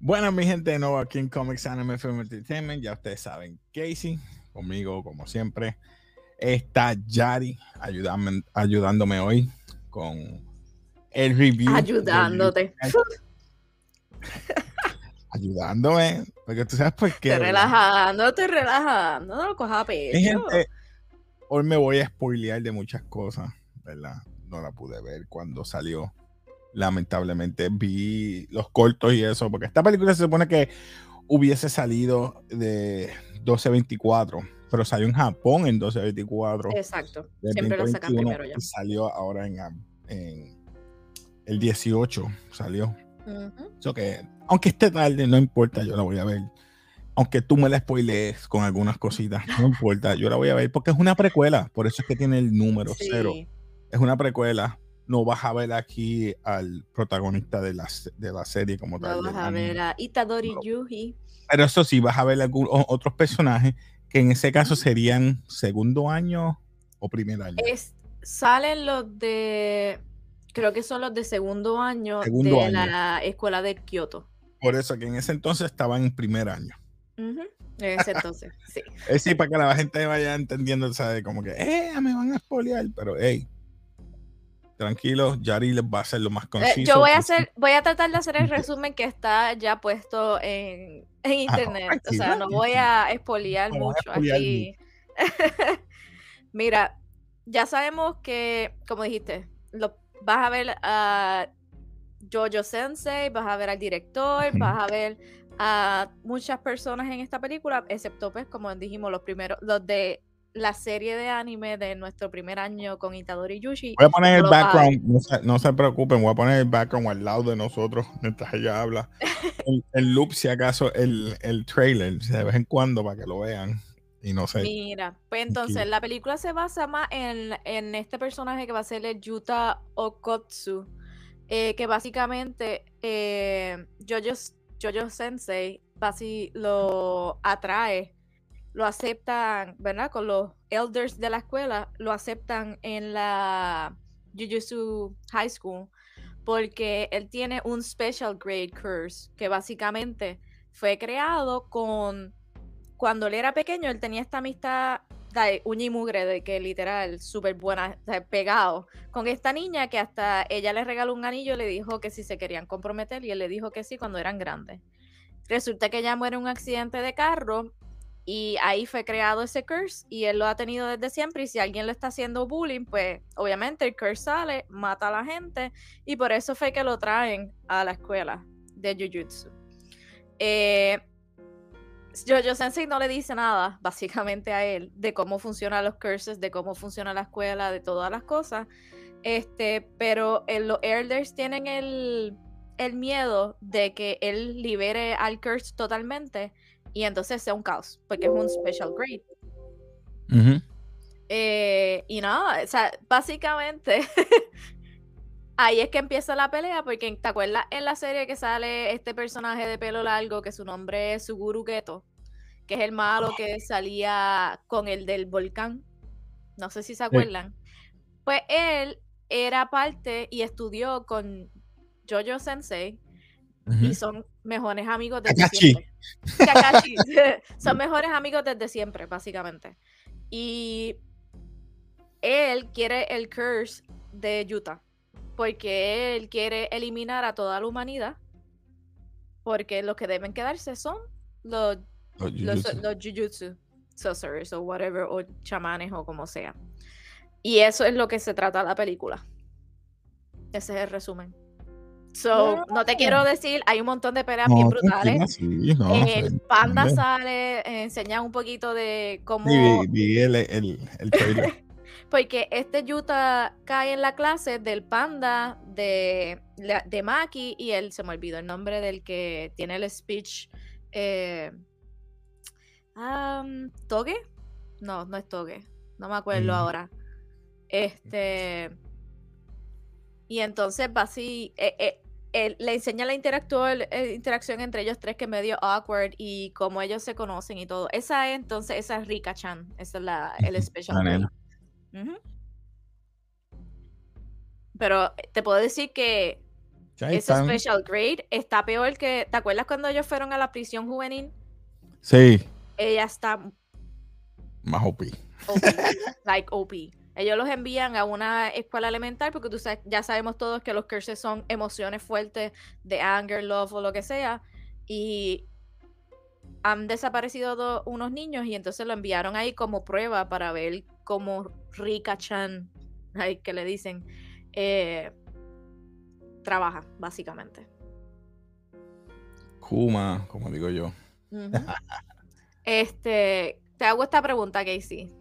mi gente de nuevo aquí en Comics Anime Film Entertainment. Ya ustedes saben, Casey, conmigo como siempre. Está Yari ayudándome, ayudándome hoy con el review. Ayudándote. ayudándome, porque tú sabes por qué. Te relajando, te relajando, no lo cojas a pecho. Gente, hoy me voy a spoilear de muchas cosas, ¿verdad? No la pude ver cuando salió lamentablemente vi los cortos y eso, porque esta película se supone que hubiese salido de 1224, pero salió en Japón en 1224. Exacto, siempre lo sacan primero ya. salió ahora en, el 18, salió. que, aunque esté tarde, no importa, yo la voy a ver. Aunque tú me la spoilees con algunas cositas, no importa, yo la voy a ver porque es una precuela, por eso es que tiene el número cero. Es una precuela no vas a ver aquí al protagonista de la, de la serie como tal. No vas a ver a Itadori Yuji. Pero eso sí, vas a ver algunos otros personajes que en ese caso serían segundo año o primer año. salen los de, creo que son los de segundo año de la escuela de Kioto. Por eso que en ese entonces estaban en primer año. En ese entonces, sí. Es sí, para que la gente vaya entendiendo, ¿sabes? Como que, eh, me van a spoilear, pero hey, tranquilo, Yari les va a hacer lo más eh, conciso. yo voy a hacer, voy a tratar de hacer el resumen que está ya puesto en, ah, internet. o sea, no voy a espoliar mucho aquí. Mira, ya sabemos que, como dijiste, lo, vas a ver a Jojo Sensei, vas a ver al director, vas a ver a muchas personas en esta película, excepto pues, como dijimos, los primeros, los de la serie de anime de nuestro primer año con Itadori Yushi. Voy a poner el background, no se, preocupen, voy a poner el background al lado de nosotros mientras ella habla. el, loop, si acaso, el, el trailer, de vez en cuando para que lo vean. Y no sé. Mira, pues entonces la película se basa más en, en este personaje que va a ser el Yuta Okotsu, eh, que básicamente eh, Jojo, Jojo Sensei basi, lo atrae lo aceptan, ¿verdad? Con los elders de la escuela, lo aceptan en la Jujutsu High School porque él tiene un special grade curse que básicamente fue creado con cuando él era pequeño, él tenía esta amistad de uña mugre, de que literal, súper buena, pegado, con esta niña que hasta ella le regaló un anillo le dijo que si se querían comprometer y él le dijo que sí cuando eran grandes. Resulta que ella muere en un accidente de carro y ahí fue creado ese curse y él lo ha tenido desde siempre y si alguien le está haciendo bullying, pues obviamente el curse sale, mata a la gente y por eso fue que lo traen a la escuela de Jujutsu. Eh, Jojo Sensei no le dice nada, básicamente, a él de cómo funcionan los curses, de cómo funciona la escuela, de todas las cosas. Este, pero los Elders tienen el, el miedo de que él libere al curse totalmente y entonces sea un caos, porque es un special grade. Eh, y nada, o sea, básicamente ahí es que empieza la pelea, porque ¿te acuerdas en la serie que sale este personaje de pelo largo que su nombre es Suguru Geto? Que es el malo que salía con el del volcán. No sé si se acuerdan. Pues él era parte y estudió con Jojo Sensei y son mejores amigos desde siempre. son mejores amigos desde siempre, básicamente. Y él quiere el curse de Utah, porque él quiere eliminar a toda la humanidad, porque los que deben quedarse son los, los, los, jujutsu sorcerers o whatever, o chamanes o como sea. Y eso es lo que se trata la película. Ese es el resumen. So, no, te quiero decir, hay un montón de peleas bien brutales. el panda sale, enseña un poquito de cómo. vi, el, el, Porque este Yuta cae en la clase del panda de, de Maki y él se me olvidó el nombre del que tiene el speech. Eh, ¿Toge? No, no es Toge. No me acuerdo mm. ahora. Este. Y entonces va así, eh, eh, le enseña la eh, interacción entre ellos tres que es medio awkward y cómo ellos se conocen y todo. Esa es entonces, esa es Rika Chan, esa es la, el special. Pero te puedo decir que Ese special grade está peor que. ¿Te acuerdas cuando ellos fueron a la prisión juvenil? Sí. Ella está. Más OP. like OP. Ellos los envían a una escuela elemental porque tú sabes, ya sabemos todos que los curses son emociones fuertes de anger, love o lo que sea. Y han desaparecido unos niños y entonces lo enviaron ahí como prueba para ver cómo Rika Chan, que le dicen, eh, trabaja, básicamente. Kuma, como digo yo. este, te hago esta pregunta, Casey.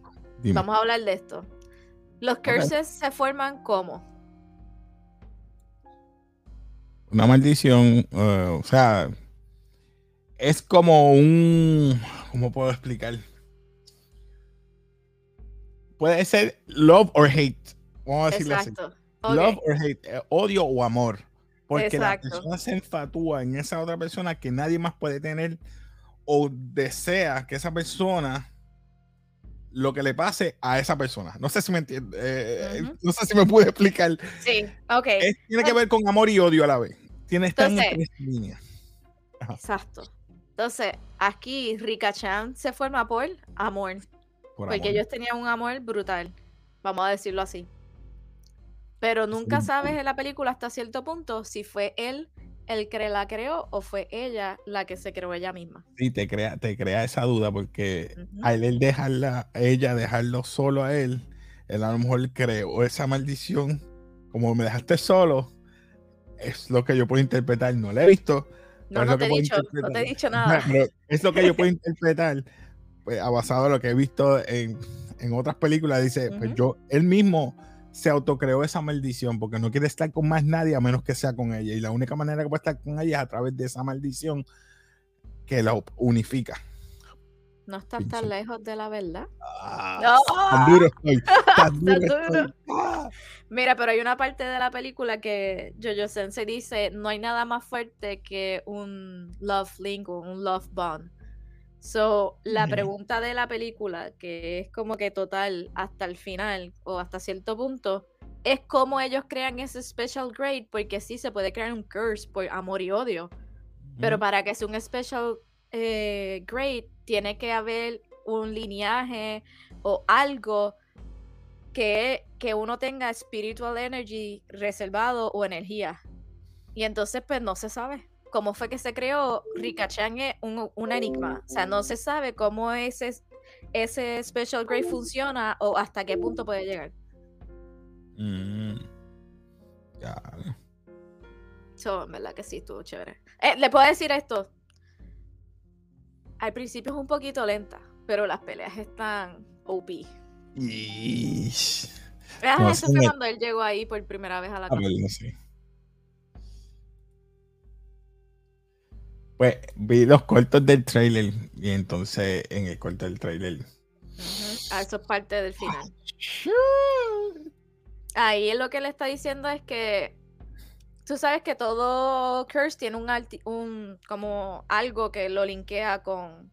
Vamos a hablar de esto. ¿Los curses se forman como? Una maldición, eh, o sea, es como un, ¿cómo puedo explicar? Puede ser love or hate, vamos a decirlo así. Love or hate, eh, odio o amor. Porque la persona se enfatúa en esa otra persona que nadie más puede tener o desea que esa persona lo que le pase a esa persona. No sé si me entiende, eh, no sé si me pude explicar. Sí, ok. tiene que ver con amor y odio a la vez. Tiene esta en tres líneas. Exacto. Entonces, aquí Rika Chan se forma por amor. porque ellos tenían un amor brutal. Vamos a decirlo así. Pero nunca sabes en la película hasta cierto punto si fue él el que la creó o fue ella la que se creó ella misma. Sí, te crea, te crea esa duda porque al él dejarla, ella dejarlo solo a él, él a lo mejor creó esa maldición, como me dejaste solo, es lo que yo puedo interpretar, no lo he visto. No, no te, he dicho, no te he dicho nada. es lo que yo puedo interpretar, pues, basado en lo que he visto en, en otras películas, dice, pues yo, él mismo se autocreó esa maldición porque no quiere estar con más nadie a menos que sea con ella. Y la única manera que puede estar con ella es a través de esa maldición que la unifica. No estás tan lejos de la verdad. Ah, tan duro estoy. Mira, pero hay una parte de la película que Jojo Sensei dice: no hay nada más fuerte que un love link o un love bond. So, la pregunta de la película, que es como que total hasta el final o hasta cierto punto, es cómo ellos crean ese special grade, porque sí se puede crear un curse por amor y odio. Pero para que sea un special eh, grade, tiene que haber un lineaje o algo que, que uno tenga spiritual energy reservado o energía. Y entonces, pues no se sabe cómo fue que se creó, Rikachan es un, enigma. O sea, no se sabe cómo ese, ese Special Grade funciona o hasta qué punto puede llegar. Mm. Ya. So, en verdad que sí, estuvo chévere. Eh, Le puedo decir esto. Al principio es un poquito lenta, pero las peleas están OP. Y... Ah, eso fue cuando él llegó ahí por primera vez a la casa. Pues vi los cortos del trailer y entonces en el corto del trailer. Ah, eso es parte del final. Ahí lo que le está diciendo es que tú sabes que todo Curse tiene un, un como algo que lo linkea con,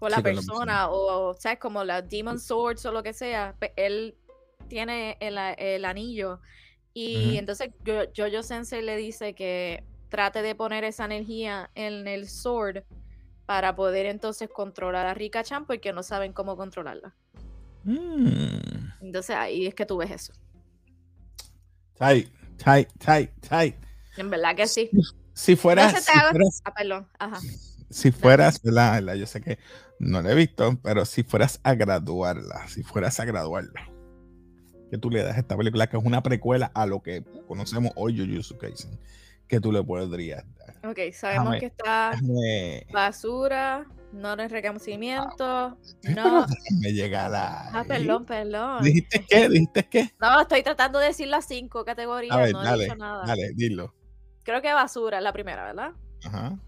con la, persona, o sabes como la Demon Swords o lo que sea. Él tiene el, anillo y entonces yo, yo Sensei le dice que trate de poner esa energía en el sword para poder entonces controlar a Rika Chan porque no saben cómo controlarla. Mm. Entonces ahí es que tú ves eso. Tight, tight, tight, tight. En verdad que sí. Si fueras. si fueras, ah, perdón. Ajá. Si fueras, ¿verdad? Yo sé que no la he visto, pero si fueras a graduarla, si fueras a graduarla, que tú le das a esta película que es una precuela a lo que conocemos hoy, Jujutsu Kaisen que tú le podrías dar. Ok, sabemos que está basura, no es reconocimiento, no. Me llega la. Ah, perdón, perdón. ¿Dijiste qué? ¿Dijiste qué? No, estoy tratando de decir las cinco categorías, no dale, he dicho nada. Dale, dilo. Creo que basura es la primera, ¿verdad? Ajá.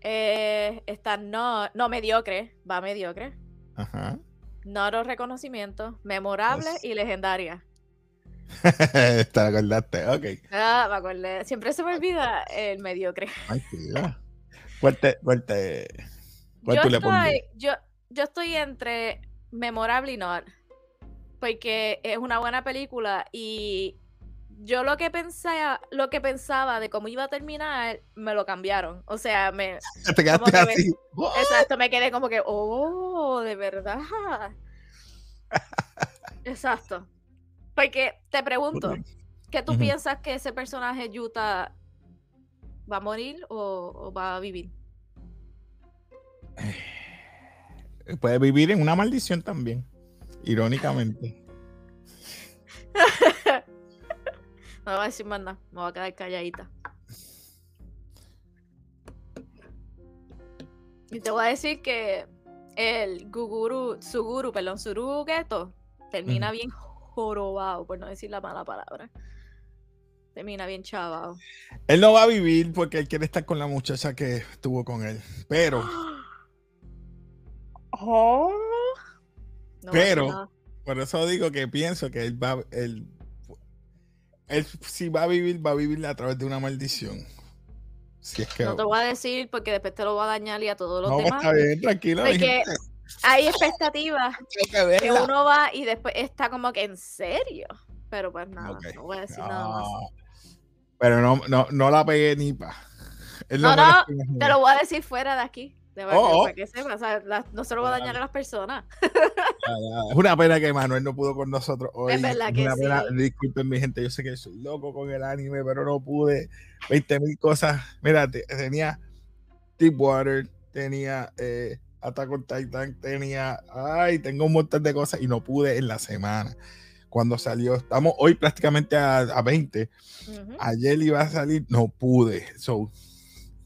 Eh, está no, no mediocre, va mediocre. Ajá. No reconocimiento, memorable y legendaria. Te acordaste, ok. Ah, me acordé. Siempre se me olvida el mediocre. Ay, ¿Cuál te, cuál te, yo, estoy, yo, yo estoy entre memorable y no. Porque es una buena película y yo lo que pensaba, lo que pensaba de cómo iba a terminar, me lo cambiaron. O sea, me. Te quedaste así. exacto, me quedé como que, oh, de verdad. exacto. Porque te pregunto, ¿qué tú piensas que ese personaje Yuta va a morir o, va a vivir? Puede vivir en una maldición también, irónicamente. no voy a decir más nada, me voy a quedar calladita. Y te voy a decir que el Guguru, Suguru, perdón, Suru termina bien jorobado, por no decir la mala palabra. Termina bien chavado. Él no va a vivir porque él quiere estar con la muchacha que estuvo con él. Pero. Oh. pero, por eso digo que pienso que él va. Él, él, si va a vivir, va a vivir a través de una maldición. Si es que, no te voy a decir porque después te lo va a dañar y a todos los no, demás. Está bien, tranquilo hay expectativas que, uno va y después está como que en serio. Pero pues nada, no voy a decir nada más. Pero no, no, no la pegué ni pa. No, no, te lo voy a decir fuera de aquí. De verdad, oh, oh. para que sepa, o sea, no se lo va a dañar a las personas. es una pena que Manuel no pudo con nosotros hoy. Es verdad que una sí. Pena, disculpen mi gente, yo sé que soy loco con el anime, pero no pude. 20 mil cosas. Mira, tenía Deepwater, tenía eh, Attack on Titan, tenía, ay, tengo un montón de cosas y no pude en la semana. Cuando salió, estamos hoy prácticamente a, a 20. Ayer iba a salir, no pude. So,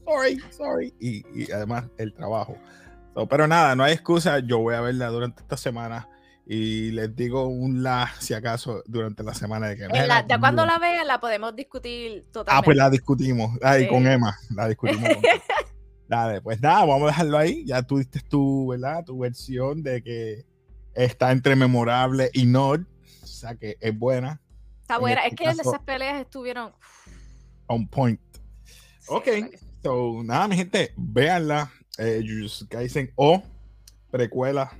sorry, sorry. Y, además el trabajo. pero nada, no hay excusa. Yo voy a verla durante esta semana y les digo un la, si acaso, durante la semana de que la, Ya cuando la vean, la podemos discutir totalmente. Ah, pues la discutimos. Ahí con Emma, la discutimos. Dale, pues nada, vamos a dejarlo ahí. Ya tuviste tu, ¿verdad? Tu versión de que está entre memorable y no. O sea que es buena. Está buena. Este es que esas peleas estuvieron. On point. ok. So, nada, mi gente, véanla. Eh, Kaisen o precuela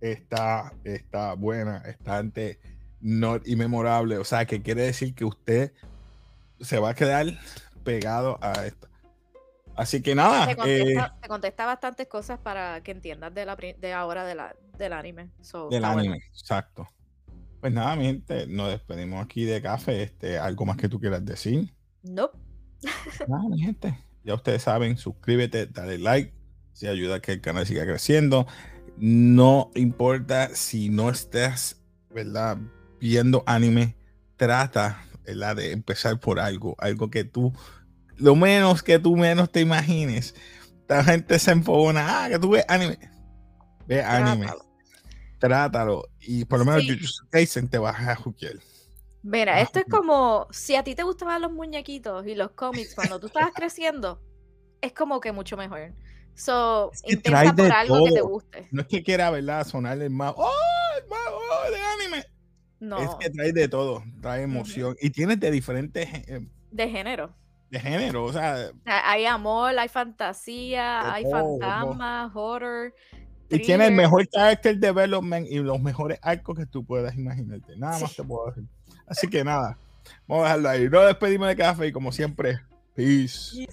está, está buena, está ante not y memorable. O sea, que quiere decir que usted se va a quedar pegado a esto. Así que nada. Te contesta, eh, contesta bastantes cosas para que entiendas de, la, de ahora de la, del anime. del anime, exacto. Pues nada, mi gente, nos despedimos aquí de café. Este, ¿Algo más que tú quieras decir? No. Nada, mi gente. Ya ustedes saben, suscríbete, dale like, si ayuda a que el canal siga creciendo. No importa si no estás, ¿verdad? Viendo anime, trata, ¿verdad? De empezar por algo, algo que tú lo menos que tú menos te imagines. La gente se enfogona, ah, que tú ves anime. Ve anime. Trátalo. Y por lo menos sí. te vas a juquear. Mira, esto es como si a ti te gustaban los muñequitos y los cómics cuando tú estabas creciendo, es como que mucho mejor. So, intenta por algo que te guste. No es que quiera, ¿verdad? Sonarle más, ¡oh! más oh, de anime. No. Es que trae de todo, trae emoción. Y tienes de diferentes. Eh, de género de género, o sea. Hay amor, hay fantasía, hay fantasma, horror. Y tiene el mejor character development y los mejores arcos que tú puedas imaginarte. Nada más te puedo decir. Así que nada, vamos a dejarlo ahí. Nos despedimos de café y como siempre, peace.